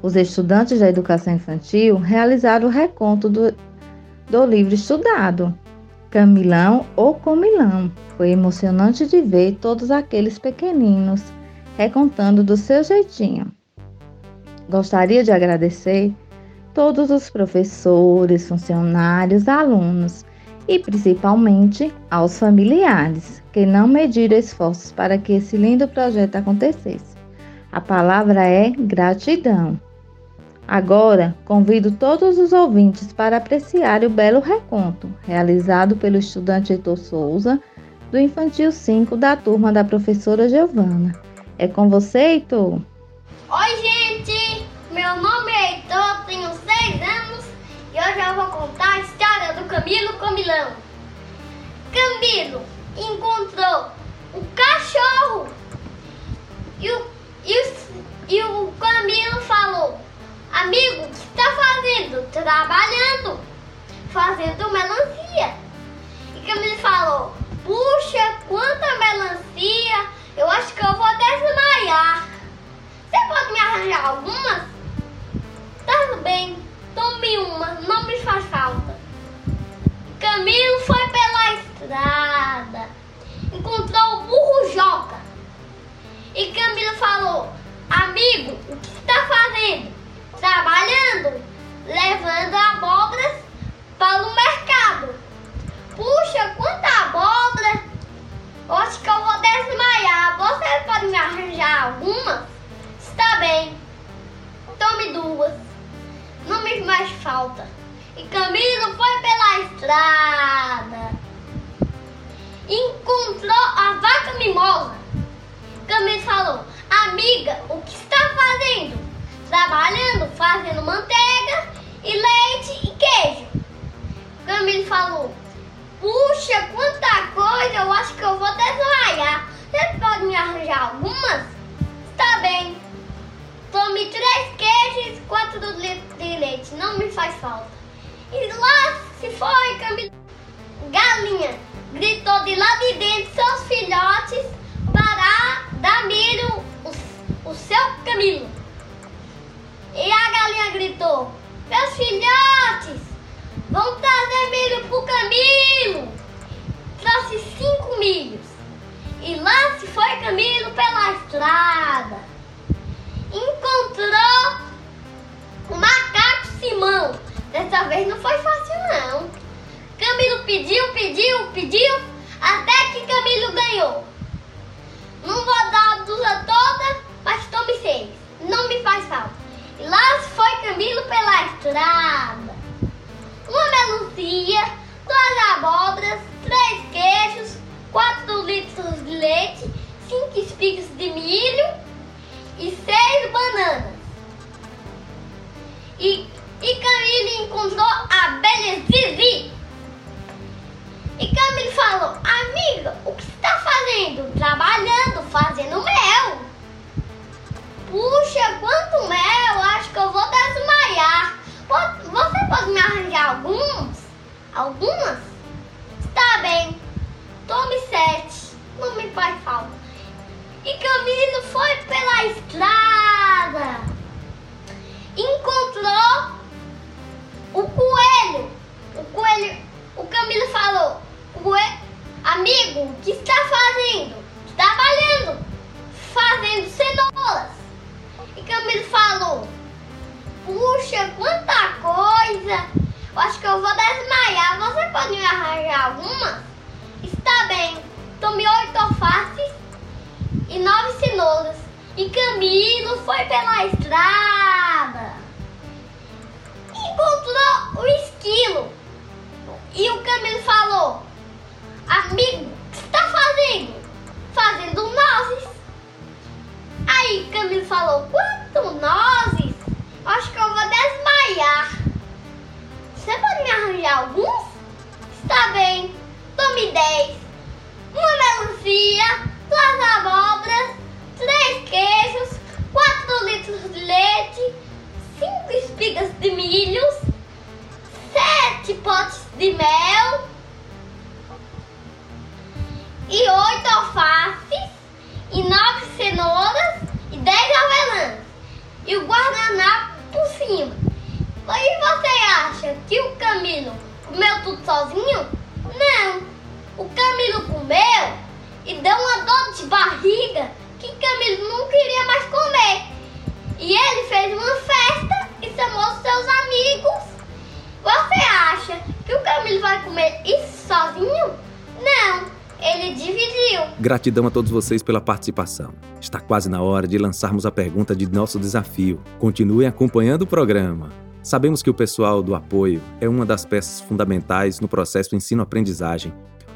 Speaker 17: Os estudantes da educação infantil realizaram o reconto do, do livro estudado, Camilão ou Comilão. Foi emocionante de ver todos aqueles pequeninos recontando do seu jeitinho. Gostaria de agradecer todos os professores, funcionários, alunos e principalmente aos familiares que não mediram esforços para que esse lindo projeto acontecesse. A palavra é gratidão. Agora, convido todos os ouvintes para apreciar o belo reconto realizado pelo estudante Heitor Souza, do Infantil 5 da turma da professora Giovana. É com você, Heitor?
Speaker 18: Oi, gente! Meu nome é Heitor, tenho seis anos e hoje eu vou contar a história do Camilo Comilão. Camilo encontrou o cachorro e o, e o, e o Camilo falou: Amigo, o que está fazendo? Trabalhando, fazendo melancia. E Camilo falou: Puxa, quanta melancia! Eu acho que eu vou desmaiar. Você pode me arranjar algumas? Tá bem, tome uma, não me faz falta. Camilo foi pela estrada, encontrou o burro Joca. E Camilo falou: Amigo, o que está fazendo? Trabalhando, levando abóboras para o mercado. Puxa, quanta abóbora! Acho que eu vou desmaiar. Você pode me arranjar algumas? Está bem. Tome duas. Não me faz falta. E Camilo foi pela estrada. Encontrou a vaca mimosa. Camilo falou: Amiga, o que está fazendo? Trabalhando, fazendo manteiga e leite e queijo. Camilo falou: Puxa, quanta coisa, eu acho que eu vou desmaiar. Você pode me arranjar algumas? Está bem. Tome três queijos e quatro litros de leite, não me faz falta. E lá se foi, Camilo. Galinha gritou de lá de dentro seus filhotes para dar milho o, o seu Camilo. E a galinha gritou: Meus filhotes, vão trazer milho pro Camilo. Trouxe cinco milhos. E lá se foi Camilo pela estrada. Encontrou o macaco Simão. Dessa vez não foi fácil não. Camilo pediu, pediu, pediu, até que Camilo ganhou. Não vou dar a dúzia toda, mas tome seis. Não me faz falta. E lá foi Camilo pela estrada. Uma melancia, duas abóboras, três queijos, quatro litros de leite, cinco espigas de milho e seis bananas. E, e Camilo encontrou a Belle Zizi. E Camilo falou, amiga, o que você está fazendo? Trabalhando, fazendo mel. Puxa, quanto mel! Acho que eu vou desmaiar. Você pode me arranjar alguns? Algumas? Está bem. Tome sete. Não me faz falta. E Camilo foi pela estrada. Encontrou o coelho. O coelho. O Camilo falou: Coelho, Amigo, o que está fazendo? Trabalhando. Fazendo cenouras. E Camilo falou: Puxa, quanta coisa! Eu acho que eu vou desmaiar. Você pode me arranjar alguma? Está bem. Tome oito alfaces e nove cenouras. E Camilo foi pela estrada. Encontrou o esquilo. E o Camilo falou: Amigo, o que está fazendo? Fazendo nozes. Aí Camilo falou: Quanto nozes? Acho que eu vou desmaiar. Você pode me arranjar alguns? Está bem. Tome dez. Uma melancia, duas abóboras, três queijos,
Speaker 1: Gratidão a todos vocês pela participação. Está quase na hora de lançarmos a pergunta de nosso desafio. Continuem acompanhando o programa. Sabemos que o pessoal do apoio é uma das peças fundamentais no processo ensino-aprendizagem,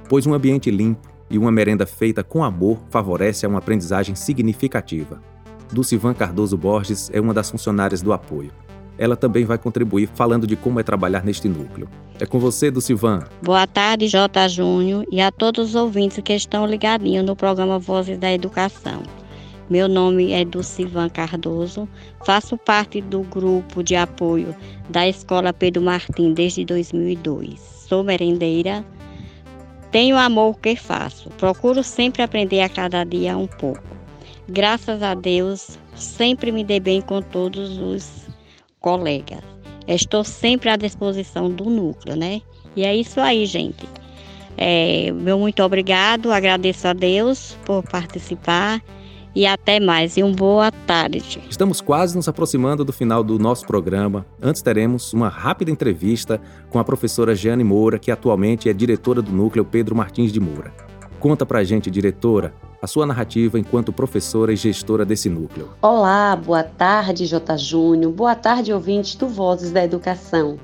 Speaker 1: pois um ambiente limpo e uma merenda feita com amor favorece a uma aprendizagem significativa. Dulcivan Cardoso Borges é uma das funcionárias do apoio ela também vai contribuir falando de como é trabalhar neste núcleo. É com você, Dulcivan.
Speaker 19: Boa tarde, J. Júnior, e a todos os ouvintes que estão ligadinhos no programa Vozes da Educação. Meu nome é Dulcivan Cardoso, faço parte do grupo de apoio da Escola Pedro Martim desde 2002. Sou merendeira, tenho amor que faço, procuro sempre aprender a cada dia um pouco. Graças a Deus, sempre me dei bem com todos os colegas. Estou sempre à disposição do núcleo, né? E é isso aí, gente. É, meu muito obrigado, agradeço a Deus por participar e até mais. E uma boa tarde.
Speaker 1: Estamos quase nos aproximando do final do nosso programa. Antes teremos uma rápida entrevista com a professora Jeane Moura, que atualmente é diretora do núcleo Pedro Martins de Moura. Conta pra gente, diretora, a sua narrativa enquanto professora e gestora desse núcleo.
Speaker 20: Olá, boa tarde, J. Júnior. Boa tarde, ouvintes do Vozes da Educação.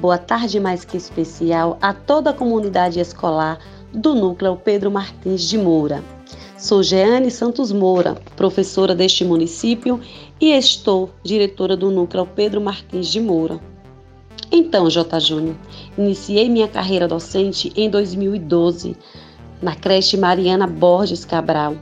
Speaker 20: Boa tarde mais que especial a toda a comunidade escolar do núcleo Pedro Martins de Moura. Sou Jeane Santos Moura, professora deste município e estou diretora do Núcleo Pedro Martins de Moura. Então, J. Júnior, iniciei minha carreira docente em 2012 na creche Mariana Borges Cabral.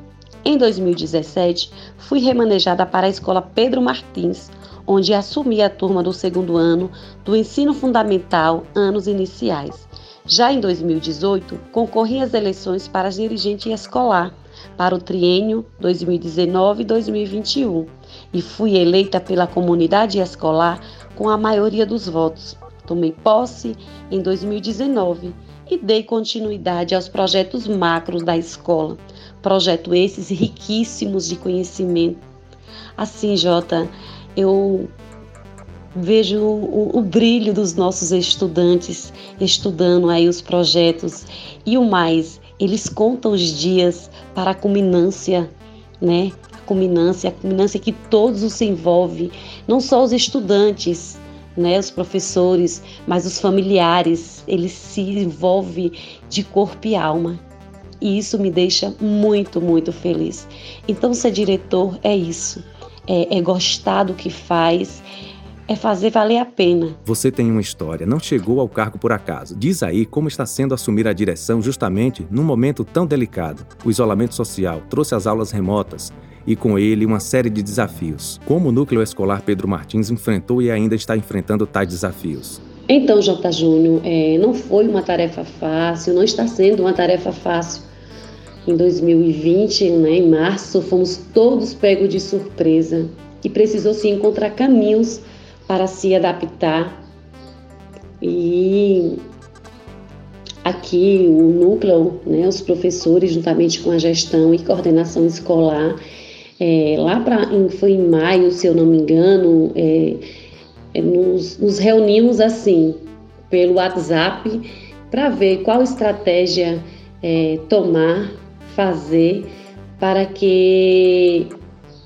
Speaker 20: Em 2017, fui remanejada para a escola Pedro Martins, onde assumi a turma do segundo ano do ensino fundamental, anos iniciais. Já em 2018, concorri às eleições para dirigente escolar para o triênio 2019-2021 e fui eleita pela comunidade escolar com a maioria dos votos. Tomei posse em 2019 e dei continuidade aos projetos macros da escola, projeto esses riquíssimos de conhecimento. Assim, Jota, eu vejo o, o, brilho dos nossos estudantes estudando aí os projetos e o mais, eles contam os dias para a culminância, né? A culminância, a culminância que todos os envolve, não só os estudantes, né, os professores, mas os familiares, eles se envolvem de corpo e alma. E isso me deixa muito, muito feliz. Então, ser diretor é isso, é, é gostar do que faz, é fazer valer a pena.
Speaker 1: Você tem uma história, não chegou ao cargo por acaso. Diz aí como está sendo assumir a direção justamente num momento tão delicado. O isolamento social trouxe as aulas remotas e com ele uma série de desafios. Como o núcleo escolar Pedro Martins enfrentou e ainda está enfrentando tais desafios?
Speaker 20: Então, J. Júnior, é, não foi uma tarefa fácil, não está sendo uma tarefa fácil. Em 2020, né, em março, fomos todos pegos de surpresa e precisou se encontrar caminhos para se adaptar. E aqui o núcleo, né, os professores, juntamente com a gestão e coordenação escolar, é, lá para foi em maio, se eu não me engano, é, é, nos, nos reunimos assim pelo WhatsApp para ver qual estratégia é, tomar, fazer para que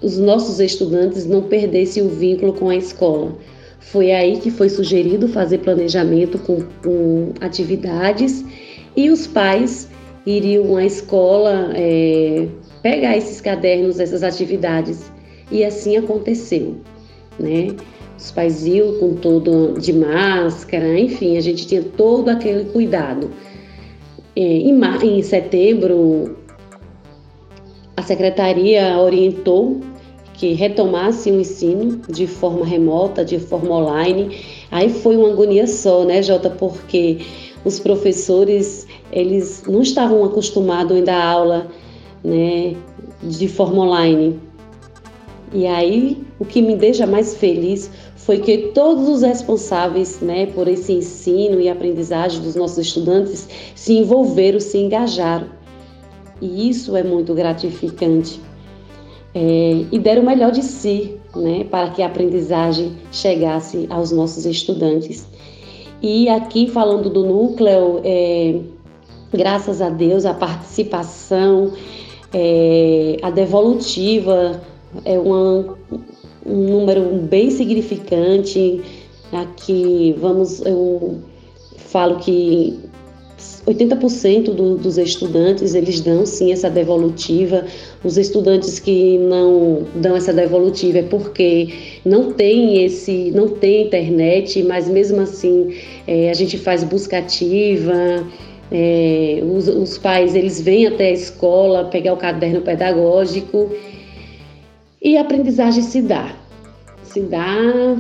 Speaker 20: os nossos estudantes não perdessem o vínculo com a escola. Foi aí que foi sugerido fazer planejamento com, com atividades e os pais iriam à escola é, pegar esses cadernos, essas atividades. E assim aconteceu, né? Os pais iam com todo de máscara, enfim, a gente tinha todo aquele cuidado. É, em, em setembro, a secretaria orientou que retomasse o ensino de forma remota, de forma online. Aí foi uma agonia só, né, Jota, porque os professores, eles não estavam acostumados ainda à aula né, de forma online. E aí, o que me deixa mais feliz foi que todos os responsáveis né, por esse ensino e aprendizagem dos nossos estudantes se envolveram, se engajaram. E isso é muito gratificante. É, e deram o melhor de si né, para que a aprendizagem chegasse aos nossos estudantes. E aqui, falando do núcleo, é, graças a Deus, a participação é, a devolutiva é uma, um número bem significante. Aqui, vamos, eu falo que 80% do, dos estudantes eles dão sim essa devolutiva. Os estudantes que não dão essa devolutiva é porque não tem esse, não tem internet, mas mesmo assim é, a gente faz busca ativa. É, os, os pais eles vêm até a escola pegar o caderno pedagógico e a aprendizagem se dá. Se dá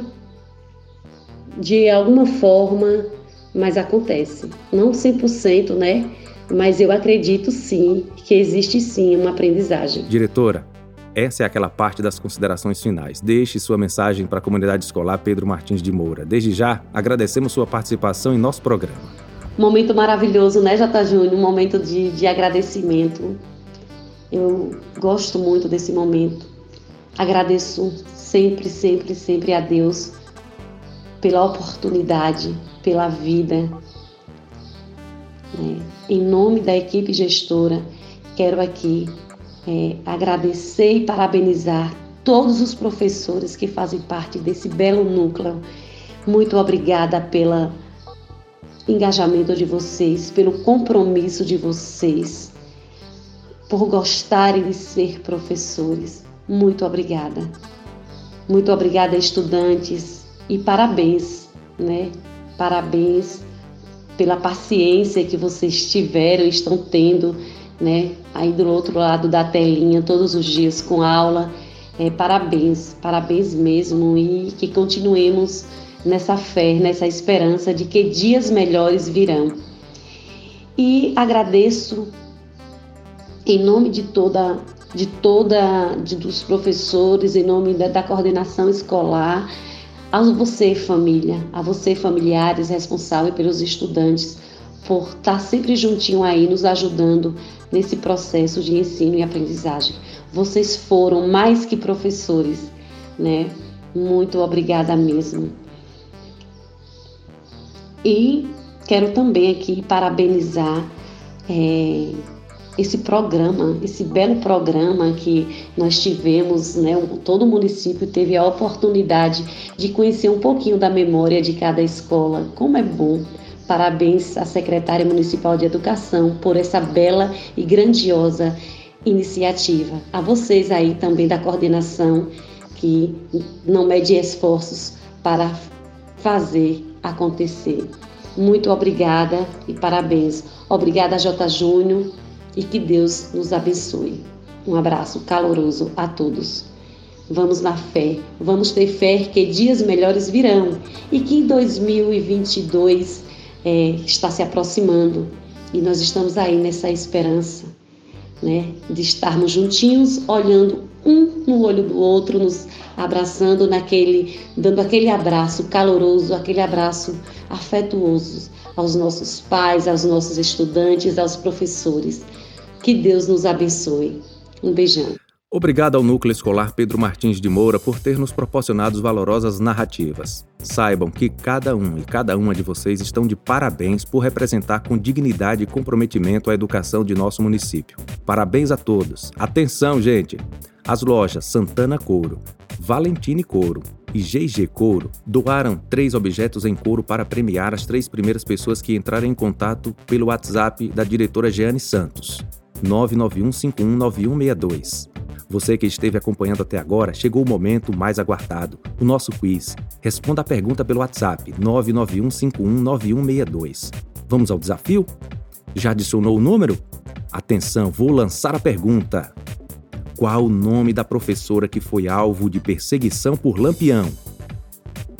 Speaker 20: de alguma forma, mas acontece. Não 100%, né? Mas eu acredito sim que existe sim uma aprendizagem.
Speaker 1: Diretora, essa é aquela parte das considerações finais. Deixe sua mensagem para a comunidade escolar Pedro Martins de Moura. Desde já, agradecemos sua participação em nosso programa
Speaker 20: momento maravilhoso, né, Jota Júnior? Um momento de, de agradecimento. Eu gosto muito desse momento. Agradeço sempre, sempre, sempre a Deus pela oportunidade, pela vida. É, em nome da equipe gestora, quero aqui é, agradecer e parabenizar todos os professores que fazem parte desse belo núcleo. Muito obrigada pela engajamento de vocês, pelo compromisso de vocês. por gostarem de ser professores. Muito obrigada. Muito obrigada, estudantes, e parabéns, né? Parabéns pela paciência que vocês tiveram e estão tendo, né? Aí do outro lado da telinha, todos os dias com aula. É, parabéns, parabéns mesmo e que continuemos nessa fé, nessa esperança de que dias melhores virão. E agradeço em nome de toda de toda de, dos professores, em nome da, da coordenação escolar, a você família, a você familiares responsáveis pelos estudantes, por estar sempre juntinho aí nos ajudando nesse processo de ensino e aprendizagem. Vocês foram mais que professores, né? Muito obrigada mesmo. E quero também aqui parabenizar é, esse programa, esse belo programa que nós tivemos, né? Todo o município teve a oportunidade de conhecer um pouquinho da memória de cada escola. Como é bom! Parabéns à secretária municipal de educação por essa bela e grandiosa iniciativa. A vocês aí também da coordenação que não mede esforços para fazer acontecer. Muito obrigada e parabéns. Obrigada, J. Júnior, e que Deus nos abençoe. Um abraço caloroso a todos. Vamos na fé, vamos ter fé que dias melhores virão e que em 2022 é, está se aproximando e nós estamos aí nessa esperança, né, de estarmos juntinhos, olhando um no olho do outro, nos abraçando naquele, dando aquele abraço caloroso, aquele abraço afetuoso aos nossos pais, aos nossos estudantes, aos professores. Que Deus nos abençoe. Um beijão.
Speaker 1: Obrigado ao Núcleo Escolar Pedro Martins de Moura por ter nos proporcionado valorosas narrativas. Saibam que cada um e cada uma de vocês estão de parabéns por representar com dignidade e comprometimento a educação de nosso município. Parabéns a todos. Atenção, gente! As lojas Santana Couro, Valentine Couro e GG Couro doaram três objetos em couro para premiar as três primeiras pessoas que entrarem em contato pelo WhatsApp da diretora Jeane Santos, 991519162. Você que esteve acompanhando até agora, chegou o momento mais aguardado, o nosso quiz. Responda a pergunta pelo WhatsApp 991519162. Vamos ao desafio? Já adicionou o número? Atenção, vou lançar a pergunta. Qual o nome da professora que foi alvo de perseguição por Lampião?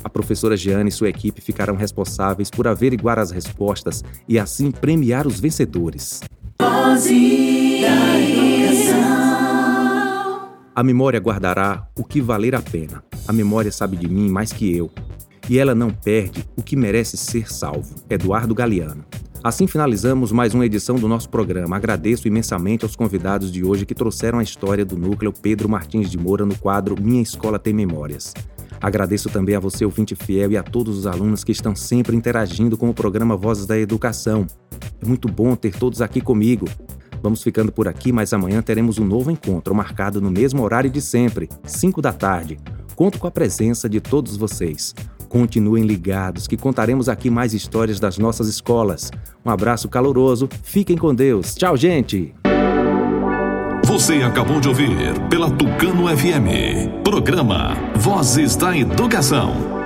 Speaker 1: A professora Jeane e sua equipe ficarão responsáveis por averiguar as respostas e assim premiar os vencedores. A memória guardará o que valer a pena. A memória sabe de mim mais que eu. E ela não perde o que merece ser salvo. Eduardo Galeano. Assim finalizamos mais uma edição do nosso programa. Agradeço imensamente aos convidados de hoje que trouxeram a história do núcleo Pedro Martins de Moura no quadro Minha Escola Tem Memórias. Agradeço também a você, ouvinte fiel, e a todos os alunos que estão sempre interagindo com o programa Vozes da Educação. É muito bom ter todos aqui comigo. Vamos ficando por aqui, mas amanhã teremos um novo encontro marcado no mesmo horário de sempre, 5 da tarde. Conto com a presença de todos vocês. Continuem ligados que contaremos aqui mais histórias das nossas escolas. Um abraço caloroso, fiquem com Deus. Tchau, gente!
Speaker 21: Você acabou de ouvir pela Tucano FM, programa Vozes da Educação.